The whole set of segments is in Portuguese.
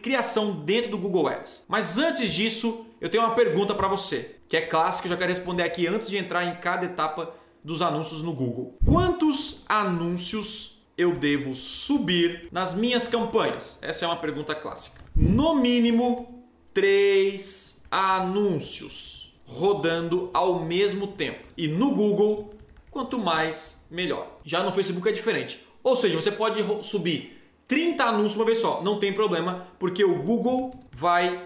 criação dentro do Google Ads. Mas antes disso, eu tenho uma pergunta para você, que é clássica, eu já quero responder aqui antes de entrar em cada etapa dos anúncios no Google. Quantos anúncios eu devo subir nas minhas campanhas? Essa é uma pergunta clássica. No mínimo, três anúncios rodando ao mesmo tempo. E no Google, quanto mais, melhor. Já no Facebook é diferente. Ou seja, você pode subir 30 anúncios uma vez só, não tem problema, porque o Google vai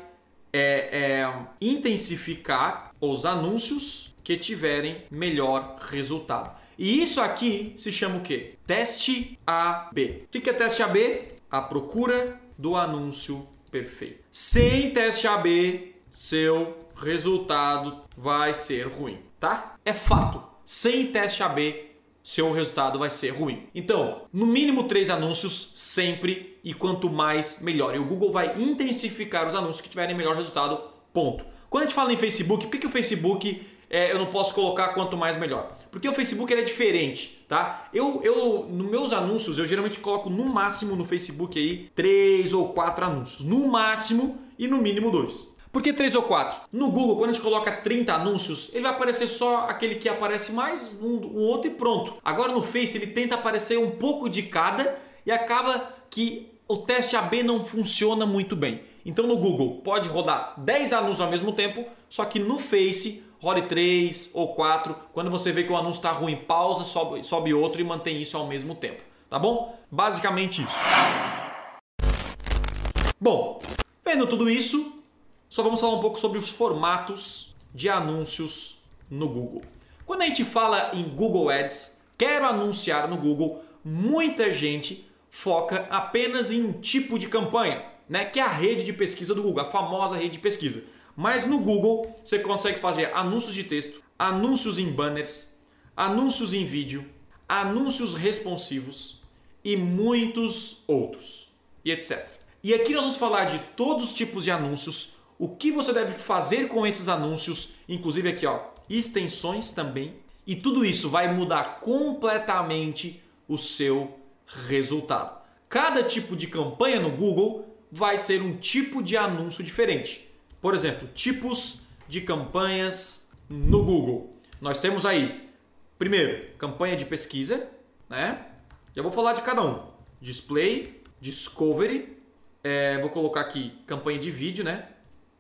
é, é, intensificar os anúncicios que tiverem melhor resultado. E isso aqui se chama o quê? Teste AB. O que é teste AB? A procura do anúncio perfeito. Sem teste AB, seu resultado vai ser ruim, tá? É fato. Sem teste AB, seu resultado vai ser ruim. Então, no mínimo três anúncios sempre e quanto mais melhor. E o Google vai intensificar os anúncios que tiverem melhor resultado. Ponto. Quando a gente fala em Facebook, por que, que o Facebook é, eu não posso colocar quanto mais melhor? Porque o Facebook é diferente, tá? Eu, eu, nos meus anúncios, eu geralmente coloco no máximo no Facebook aí três ou quatro anúncios. No máximo e no mínimo dois. Por que 3 ou 4? No Google, quando a gente coloca 30 anúncios, ele vai aparecer só aquele que aparece mais, um, um outro e pronto. Agora no Face, ele tenta aparecer um pouco de cada e acaba que o teste AB não funciona muito bem. Então no Google pode rodar 10 anúncios ao mesmo tempo, só que no Face rode 3 ou 4. Quando você vê que o anúncio está ruim, pausa, sobe, sobe outro e mantém isso ao mesmo tempo. Tá bom? Basicamente isso. Bom, vendo tudo isso, só vamos falar um pouco sobre os formatos de anúncios no Google. Quando a gente fala em Google Ads, quero anunciar no Google, muita gente foca apenas em um tipo de campanha, né? Que é a rede de pesquisa do Google, a famosa rede de pesquisa. Mas no Google você consegue fazer anúncios de texto, anúncios em banners, anúncios em vídeo, anúncios responsivos e muitos outros, e etc. E aqui nós vamos falar de todos os tipos de anúncios o que você deve fazer com esses anúncios, inclusive aqui ó, extensões também. E tudo isso vai mudar completamente o seu resultado. Cada tipo de campanha no Google vai ser um tipo de anúncio diferente. Por exemplo, tipos de campanhas no Google. Nós temos aí, primeiro, campanha de pesquisa, né? Já vou falar de cada um. Display, discovery, é, vou colocar aqui campanha de vídeo, né?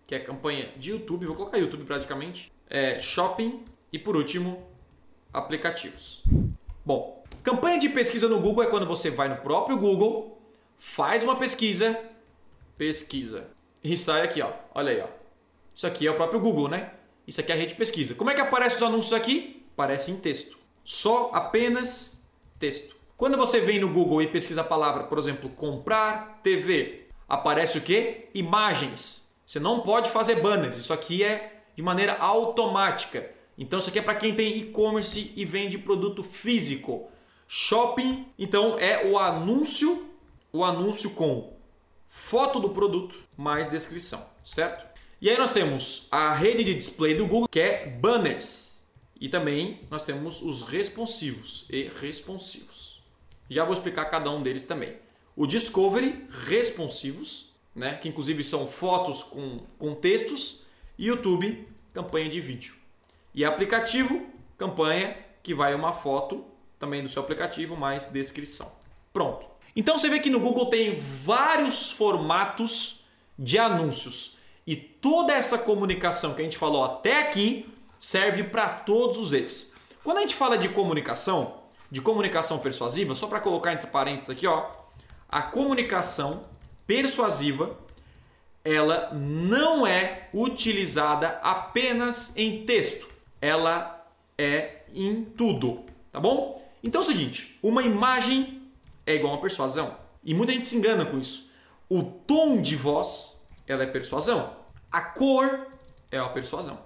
Que é campanha de YouTube, vou colocar YouTube praticamente, é shopping e por último, aplicativos. Bom, campanha de pesquisa no Google é quando você vai no próprio Google, faz uma pesquisa, pesquisa e sai aqui, ó. Olha aí, ó. Isso aqui é o próprio Google, né? Isso aqui é a rede de pesquisa. Como é que aparece os anúncios aqui? Aparece em texto. Só apenas texto. Quando você vem no Google e pesquisa a palavra, por exemplo, comprar TV, aparece o que? Imagens. Você não pode fazer banners, isso aqui é de maneira automática. Então isso aqui é para quem tem e-commerce e vende produto físico. Shopping, então é o anúncio, o anúncio com foto do produto mais descrição, certo? E aí nós temos a rede de display do Google, que é banners. E também nós temos os responsivos e responsivos. Já vou explicar cada um deles também. O Discovery, responsivos, né? que inclusive são fotos com, com textos, e YouTube, campanha de vídeo. E aplicativo, campanha que vai uma foto também do seu aplicativo, mais descrição. Pronto. Então você vê que no Google tem vários formatos de anúncios. E toda essa comunicação que a gente falou até aqui serve para todos os eles. Quando a gente fala de comunicação, de comunicação persuasiva, só para colocar entre parênteses aqui, ó, a comunicação persuasiva, ela não é utilizada apenas em texto, ela é em tudo, tá bom? Então é o seguinte, uma imagem é igual a persuasão e muita gente se engana com isso. O tom de voz, ela é persuasão. A cor é uma persuasão.